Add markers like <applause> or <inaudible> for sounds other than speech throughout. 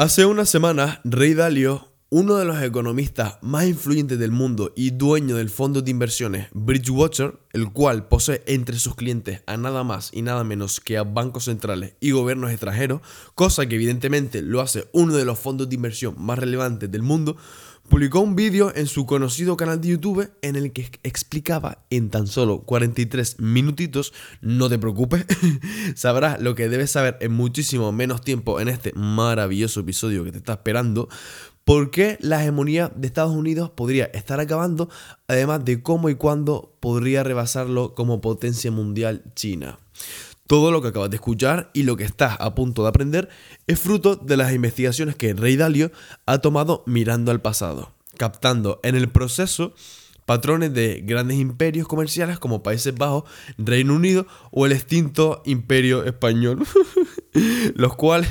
Hace unas semanas, Rey Dalio, uno de los economistas más influyentes del mundo y dueño del fondo de inversiones Bridgewater, el cual posee entre sus clientes a nada más y nada menos que a bancos centrales y gobiernos extranjeros, cosa que evidentemente lo hace uno de los fondos de inversión más relevantes del mundo, publicó un vídeo en su conocido canal de YouTube en el que explicaba en tan solo 43 minutitos, no te preocupes, <laughs> sabrás lo que debes saber en muchísimo menos tiempo en este maravilloso episodio que te está esperando, por qué la hegemonía de Estados Unidos podría estar acabando, además de cómo y cuándo podría rebasarlo como potencia mundial China. Todo lo que acabas de escuchar y lo que estás a punto de aprender es fruto de las investigaciones que Rey Dalio ha tomado mirando al pasado, captando en el proceso patrones de grandes imperios comerciales como Países Bajos, Reino Unido o el extinto Imperio Español. <laughs> los cuales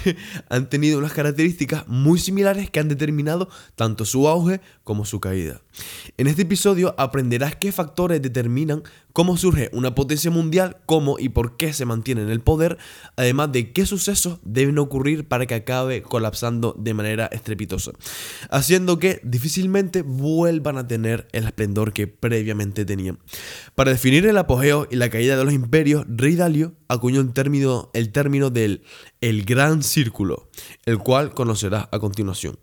han tenido unas características muy similares que han determinado tanto su auge como su caída. En este episodio aprenderás qué factores determinan cómo surge una potencia mundial, cómo y por qué se mantiene en el poder, además de qué sucesos deben ocurrir para que acabe colapsando de manera estrepitosa, haciendo que difícilmente vuelvan a tener el esplendor que previamente tenían. Para definir el apogeo y la caída de los imperios, Rey Dalio acuñó el término, el término del el gran círculo, el cual conocerás a continuación.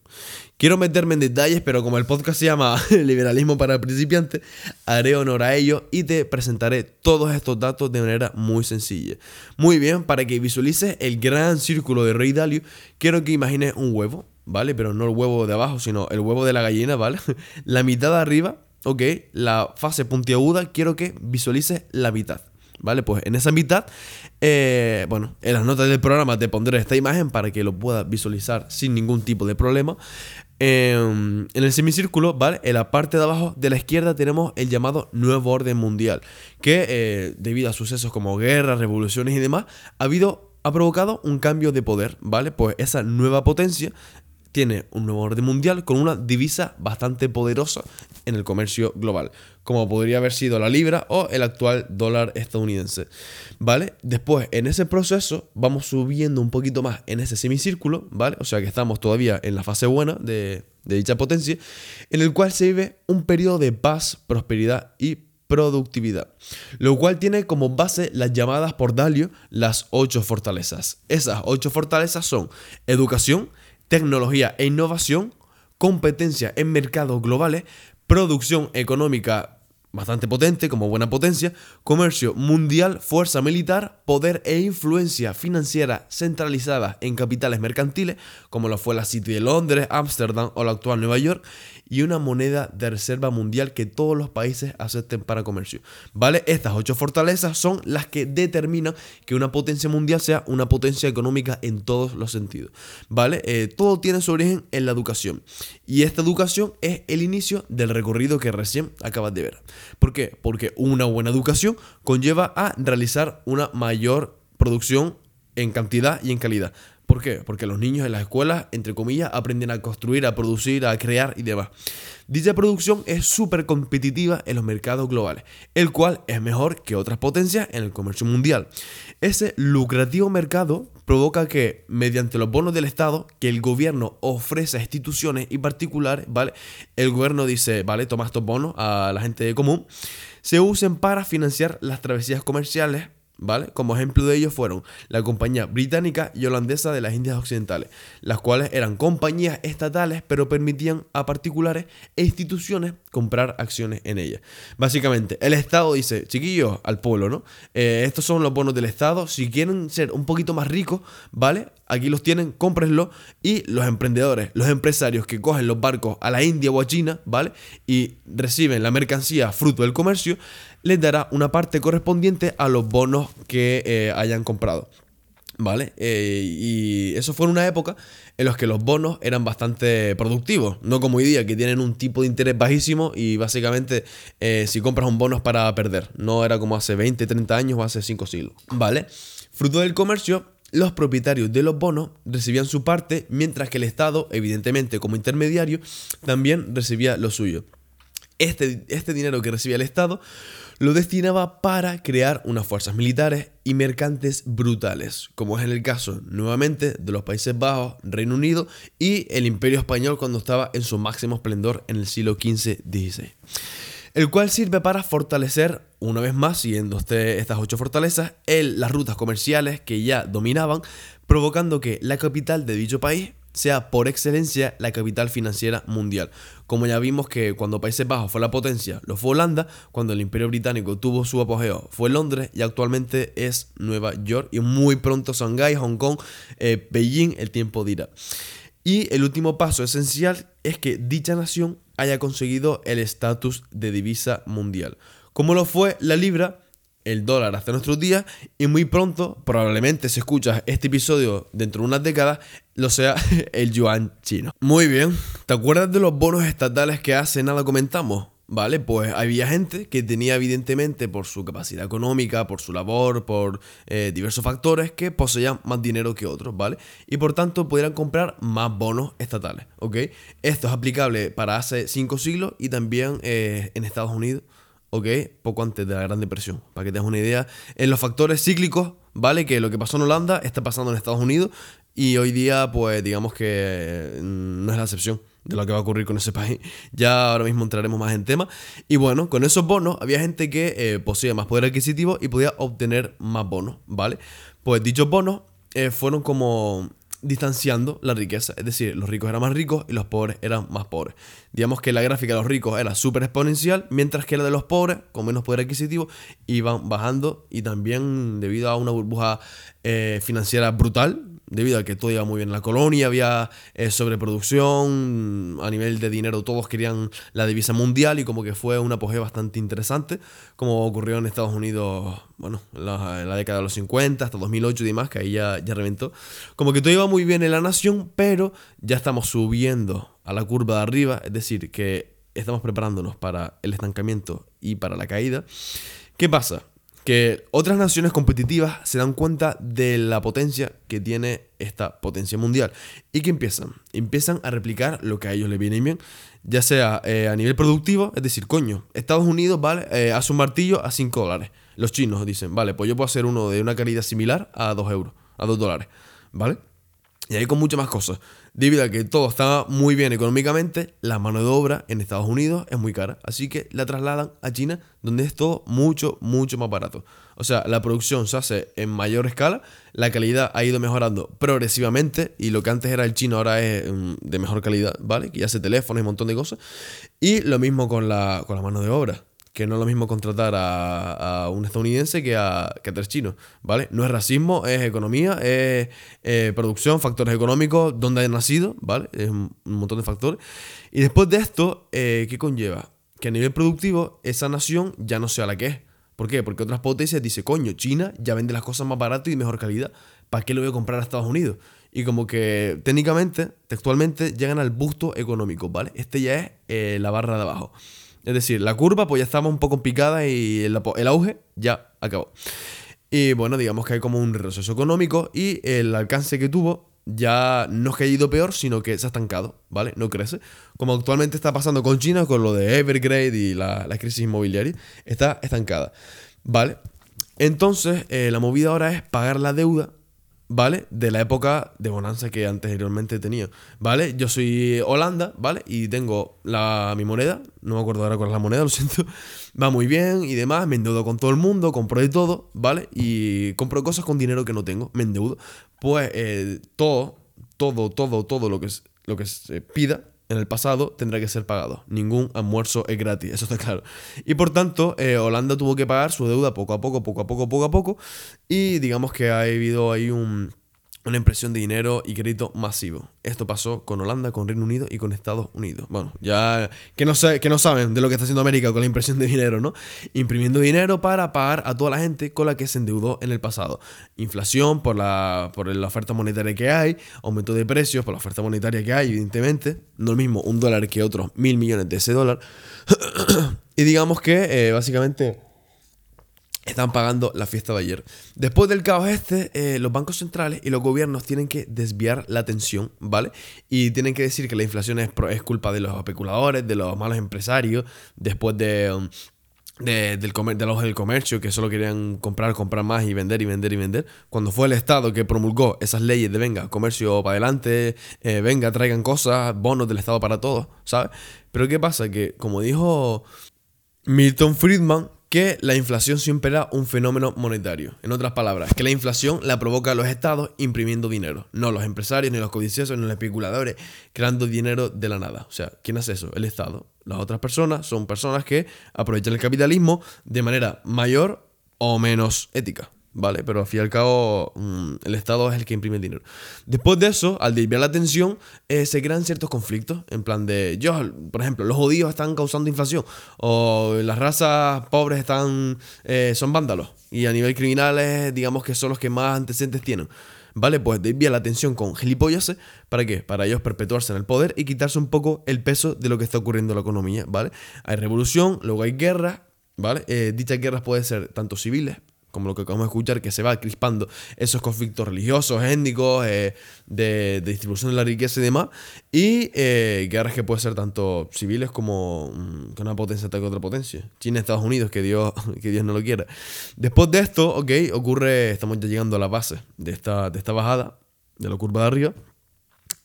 Quiero meterme en detalles, pero como el podcast se llama <laughs> Liberalismo para principiantes, haré honor a ello y te presentaré todos estos datos de manera muy sencilla. Muy bien, para que visualices el gran círculo de Rey Dalio, quiero que imagines un huevo, ¿vale? Pero no el huevo de abajo, sino el huevo de la gallina, ¿vale? <laughs> La mitad de arriba, ok, la fase puntiaguda, quiero que visualices la mitad. ¿Vale? Pues en esa mitad, eh, bueno, en las notas del programa te pondré esta imagen para que lo puedas visualizar sin ningún tipo de problema. Em, en el semicírculo, ¿vale? En la parte de abajo de la izquierda tenemos el llamado nuevo orden mundial, que eh, debido a sucesos como guerras, revoluciones y demás, ha habido ha provocado un cambio de poder, ¿vale? Pues esa nueva potencia tiene un nuevo orden mundial con una divisa bastante poderosa en el comercio global, como podría haber sido la libra o el actual dólar estadounidense. ¿Vale? Después, en ese proceso, vamos subiendo un poquito más en ese semicírculo, ¿vale? O sea que estamos todavía en la fase buena de, de dicha potencia, en el cual se vive un periodo de paz, prosperidad y productividad, lo cual tiene como base las llamadas por Dalio las ocho fortalezas. Esas ocho fortalezas son educación, tecnología e innovación, competencia en mercados globales, producción económica bastante potente como buena potencia, comercio mundial, fuerza militar, poder e influencia financiera centralizada en capitales mercantiles, como lo fue la City de Londres, Ámsterdam o la actual Nueva York, y una moneda de reserva mundial que todos los países acepten para comercio. ¿Vale? Estas ocho fortalezas son las que determinan que una potencia mundial sea una potencia económica en todos los sentidos. ¿Vale? Eh, todo tiene su origen en la educación. Y esta educación es el inicio del recorrido que recién acabas de ver. ¿Por qué? Porque una buena educación conlleva a realizar una mayor producción en cantidad y en calidad. ¿Por qué? Porque los niños en las escuelas, entre comillas, aprenden a construir, a producir, a crear y demás. Dicha producción es súper competitiva en los mercados globales, el cual es mejor que otras potencias en el comercio mundial. Ese lucrativo mercado provoca que, mediante los bonos del Estado que el gobierno ofrece a instituciones y particulares, ¿vale? El gobierno dice, vale, toma estos bonos a la gente común, se usen para financiar las travesías comerciales ¿Vale? Como ejemplo de ello fueron la compañía británica y holandesa de las Indias Occidentales, las cuales eran compañías estatales pero permitían a particulares e instituciones comprar acciones en ellas. Básicamente, el Estado dice, chiquillos, al pueblo, ¿no? Eh, estos son los bonos del Estado, si quieren ser un poquito más ricos, ¿vale? Aquí los tienen, cómprenlos y los emprendedores, los empresarios que cogen los barcos a la India o a China, ¿vale? Y reciben la mercancía fruto del comercio, les dará una parte correspondiente a los bonos que eh, hayan comprado. ¿Vale? Eh, y eso fue en una época en la que los bonos eran bastante productivos, no como hoy día, que tienen un tipo de interés bajísimo y básicamente eh, si compras un bono es para perder. No era como hace 20, 30 años o hace 5 siglos. ¿Vale? Fruto del comercio, los propietarios de los bonos recibían su parte, mientras que el Estado, evidentemente como intermediario, también recibía lo suyo. Este, este dinero que recibía el Estado lo destinaba para crear unas fuerzas militares y mercantes brutales, como es en el caso nuevamente de los Países Bajos, Reino Unido y el Imperio Español cuando estaba en su máximo esplendor en el siglo XV-XVI. El cual sirve para fortalecer, una vez más, siguiendo este, estas ocho fortalezas, el, las rutas comerciales que ya dominaban, provocando que la capital de dicho país sea por excelencia la capital financiera mundial. Como ya vimos que cuando Países Bajos fue la potencia, lo fue Holanda, cuando el Imperio Británico tuvo su apogeo fue Londres y actualmente es Nueva York y muy pronto Shanghái, Hong Kong, eh, Beijing, el tiempo dirá. Y el último paso esencial es que dicha nación haya conseguido el estatus de divisa mundial. Como lo fue la libra, el dólar hasta nuestros días y muy pronto, probablemente si escuchas este episodio dentro de unas décadas, lo sea <laughs> el yuan chino. Muy bien, ¿te acuerdas de los bonos estatales que hace nada comentamos? Vale, pues había gente que tenía evidentemente por su capacidad económica, por su labor, por eh, diversos factores que poseían más dinero que otros, ¿vale? Y por tanto pudieran comprar más bonos estatales, ¿ok? Esto es aplicable para hace cinco siglos y también eh, en Estados Unidos ¿ok? Poco antes de la Gran Depresión, para que tengas una idea. En los factores cíclicos, ¿vale? Que lo que pasó en Holanda está pasando en Estados Unidos y hoy día, pues digamos que mm, no es la excepción de lo que va a ocurrir con ese <laughs> país. Ya ahora mismo entraremos más en tema. Y bueno, con esos bonos había gente que eh, poseía más poder adquisitivo y podía obtener más bonos, ¿vale? Pues dichos bonos eh, fueron como distanciando la riqueza. Es decir, los ricos eran más ricos y los pobres eran más pobres. Digamos que la gráfica de los ricos era súper exponencial, mientras que la de los pobres, con menos poder adquisitivo, iban bajando y también debido a una burbuja eh, financiera brutal, debido a que todo iba muy bien en la colonia, había eh, sobreproducción, a nivel de dinero todos querían la divisa mundial y como que fue un apogeo bastante interesante, como ocurrió en Estados Unidos, bueno, en la, década de los 50, hasta 2008 y demás, que ahí ya, ya reventó. Como que todo iba muy bien en la nación, pero ya estamos subiendo a la curva de arriba, es decir, que estamos preparándonos para el estancamiento y para la caída. ¿Qué pasa? Que otras naciones competitivas se dan cuenta de la potencia que tiene esta potencia mundial. ¿Y qué empiezan? Empiezan a replicar lo que a ellos les viene bien, ya sea eh, a nivel productivo, es decir, coño, Estados Unidos, ¿vale? Eh, hace un martillo a 5 dólares. Los chinos dicen, vale, pues yo puedo hacer uno de una calidad similar a 2 euros, a 2 dólares, ¿vale? Y ahí con muchas más cosas. Debido a que todo está muy bien económicamente, la mano de obra en Estados Unidos es muy cara. Así que la trasladan a China, donde es todo mucho, mucho más barato. O sea, la producción se hace en mayor escala, la calidad ha ido mejorando progresivamente y lo que antes era el chino ahora es mm, de mejor calidad, ¿vale? Que ya hace teléfonos y un montón de cosas. Y lo mismo con la, con la mano de obra que no es lo mismo contratar a, un estadounidense que a, a tres chinos, ¿vale? No es racismo, es economía, es eh, producción, factores económicos, dónde han nacido, ¿vale? Es un, montón de factores. Y después de esto, eh, ¿qué conlleva? Que a nivel productivo esa nación ya no sea la que es. ¿Por qué? Porque otras potencias dicen, coño, China ya vende las cosas más barato y mejor calidad. ¿Para qué lo voy a comprar a Estados Unidos? Y como que técnicamente, textualmente, llegan al busto económico, ¿vale? Este ya es eh, la barra de abajo. Es decir, la curva pues ya estaba un poco picada y el, auge ya acabó. Y bueno, digamos que hay como un retroceso económico y el alcance que tuvo ya no es que haya ido peor, sino que se ha estancado, ¿vale? No crece. Como actualmente está pasando con China, con lo de Evergrande y la, crisis inmobiliaria, está estancada, ¿vale? Entonces, eh, la movida ahora es pagar la deuda ¿vale? De la época de bonanza que anteriormente tenía, ¿vale? Yo soy Holanda, ¿vale? Y tengo la, mi moneda, no me acuerdo ahora cuál es la moneda, <laughs> lo siento, va muy bien y demás, me endeudo con todo el mundo, compro de todo, ¿vale? Y compro cosas con dinero que no tengo, me endeudo. Pues eh, todo, todo, todo, todo lo que, lo que se pida en el pasado tendrá que ser pagado. Ningún almuerzo es gratis, eso está claro. Y por tanto, eh, Holanda tuvo que pagar su deuda poco a poco, poco a poco, poco a poco. Y digamos que ha habido ahí un una impresión de dinero y crédito masivo. Esto pasó con Holanda, con Reino Unido y con Estados Unidos. Bueno, ya que no, sé, que no saben de lo que está haciendo América con la impresión de dinero, ¿no? Imprimiendo dinero para pagar a toda la gente con la que se endeudó en el pasado. Inflación por la, por oferta monetaria que hay, aumento de precios por la oferta monetaria que hay, evidentemente. No lo mismo un dólar que otros mil millones de ese dólar. <coughs> y digamos que eh, básicamente están pagando la fiesta de ayer. Después del caos este, eh, los bancos centrales y los gobiernos tienen que desviar la atención, ¿vale? Y tienen que decir que la inflación es, es culpa de los especuladores, de los malos empresarios, después de... Um, del, de los del comercio que solo querían comprar, comprar más y vender y vender y vender. Cuando fue el Estado que promulgó esas leyes de venga, comercio para adelante, eh, venga, traigan cosas, bonos del Estado para todos, ¿sabes? Pero ¿qué pasa? Que como dijo Milton Friedman, que la inflación siempre era un fenómeno monetario. En otras palabras, que la inflación la provoca los estados imprimiendo dinero, no los empresarios, ni los codiciosos, ni los especuladores creando dinero de la nada. O sea, ¿quién hace eso? El Estado. Las otras personas son personas que aprovechan el capitalismo de manera mayor o menos ética. ¿Vale? Pero al fin y al cabo, mm, el Estado es el que imprime el dinero. Después de eso, al desviar la atención, eh, se crean ciertos conflictos. En plan de, yo, por ejemplo, los judíos están causando inflación, o las razas pobres están, eh, son vándalos, y a nivel criminal, digamos que son los que más antecedentes tienen. ¿Vale? Pues desvía la atención con gilipollas. ¿Para qué? Para ellos perpetuarse en el poder y quitarse un poco el peso de lo que está ocurriendo en la economía, ¿vale? Hay revolución, luego hay guerra, ¿vale? Eh, dichas guerras pueden ser tanto civiles, como lo que acabamos de escuchar, que se va crispando esos conflictos religiosos, étnicos, eh, de, distribución de la riqueza y demás, y eh, guerras que pueden ser tanto civiles como mm, que una potencia ataque a otra potencia. China, Estados Unidos, que Dios, <laughs> que Dios no lo quiera. Después de esto, ok, ocurre, estamos ya llegando a la base de esta, de esta bajada, de la curva de arriba,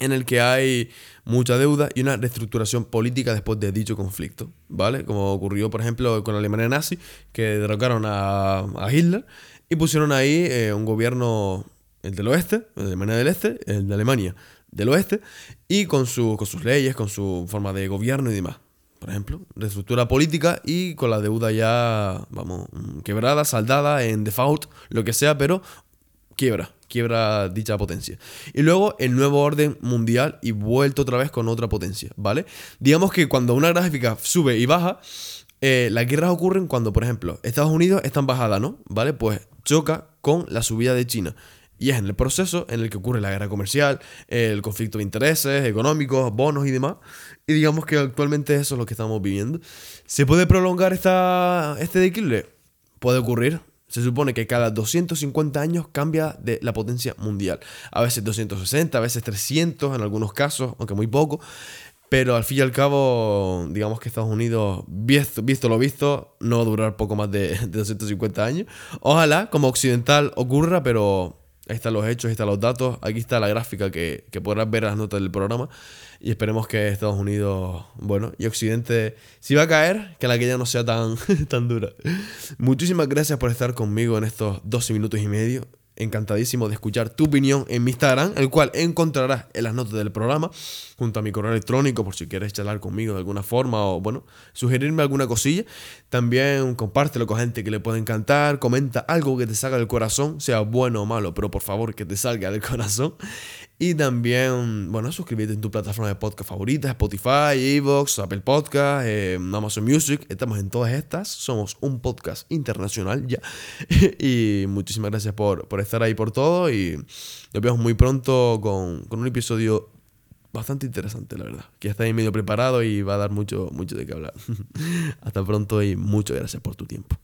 en el que hay mucha deuda y una reestructuración política después de dicho conflicto, ¿vale? Como ocurrió, por ejemplo, con la Alemania nazi, que derrocaron a, Hitler y pusieron ahí eh, un gobierno, el del oeste, el de Alemania del Este, el de Alemania del oeste, y con, su, con sus leyes, con su forma de gobierno y demás. Por ejemplo, reestructura política y con la deuda ya, vamos, quebrada, saldada, en default, lo que sea, pero quiebra, quiebra dicha potencia. Y luego el nuevo orden mundial y vuelto otra vez con otra potencia, ¿vale? Digamos que cuando una gráfica sube y baja, eh, las guerras ocurren cuando, por ejemplo, Estados Unidos está en bajada, ¿no? ¿Vale? Pues choca con la subida de China. Y es en el proceso en el que ocurre la guerra comercial, el conflicto de intereses económicos, bonos y demás. Y digamos que actualmente eso es lo que estamos viviendo. ¿Se puede prolongar esta, este declive? Puede ocurrir, se supone que cada 250 años cambia de la potencia mundial. A veces 260, a veces 300 en algunos casos, aunque muy poco. Pero al fin y al cabo, digamos que Estados Unidos, visto, lo visto, no va a durar poco más de, de 250 años. Ojalá, como occidental, ocurra, pero ahí están los hechos, ahí están los datos, aquí está la gráfica que, que podrás ver las notas del programa. Y esperemos que Estados Unidos, bueno, y Occidente, si va a caer, que la que ya no sea tan, <laughs> tan dura. Muchísimas gracias por estar conmigo en estos 12 minutos y medio encantadísimo de escuchar tu opinión en mi Instagram, el cual encontrarás en las notas del programa, junto a mi correo electrónico por si quieres charlar conmigo de alguna forma o, bueno, sugerirme alguna cosilla. También compártelo con gente que le pueda encantar, comenta algo que te salga del corazón, sea bueno o malo, pero por favor que te salga del corazón. Y también, bueno, suscríbete en tu plataforma de podcast favorita, Spotify, Evox, Apple Podcast, eh, Amazon Music. Estamos en todas estas. Somos un podcast internacional ya. <laughs> y muchísimas gracias por, por, estar ahí por todo. Y nos vemos muy pronto con, con, un episodio bastante interesante, la verdad. Que ya está ahí medio preparado y va a dar mucho, mucho de qué hablar. <laughs> Hasta pronto y muchas gracias por tu tiempo.